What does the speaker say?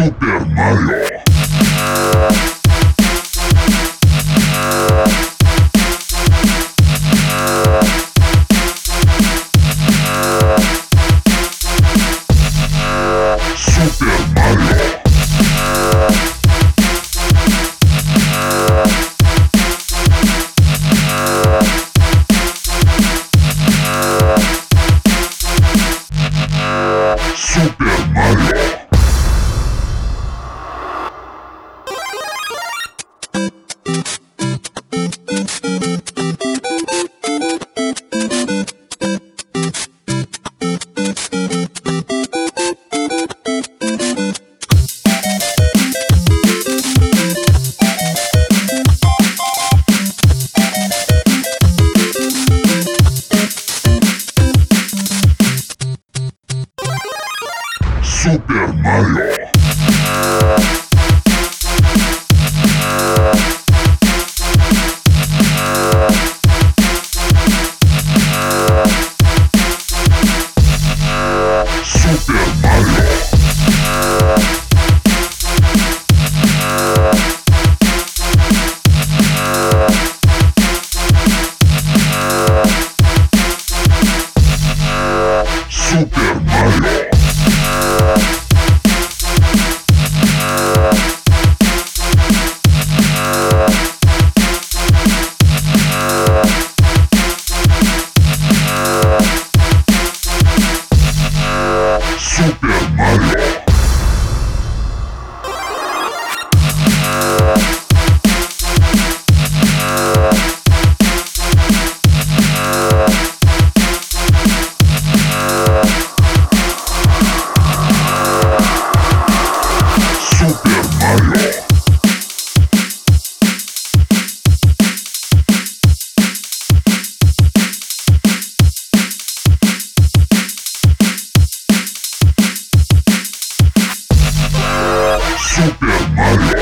Super Mario. Super Mario. Super Mario. Super Super Mario.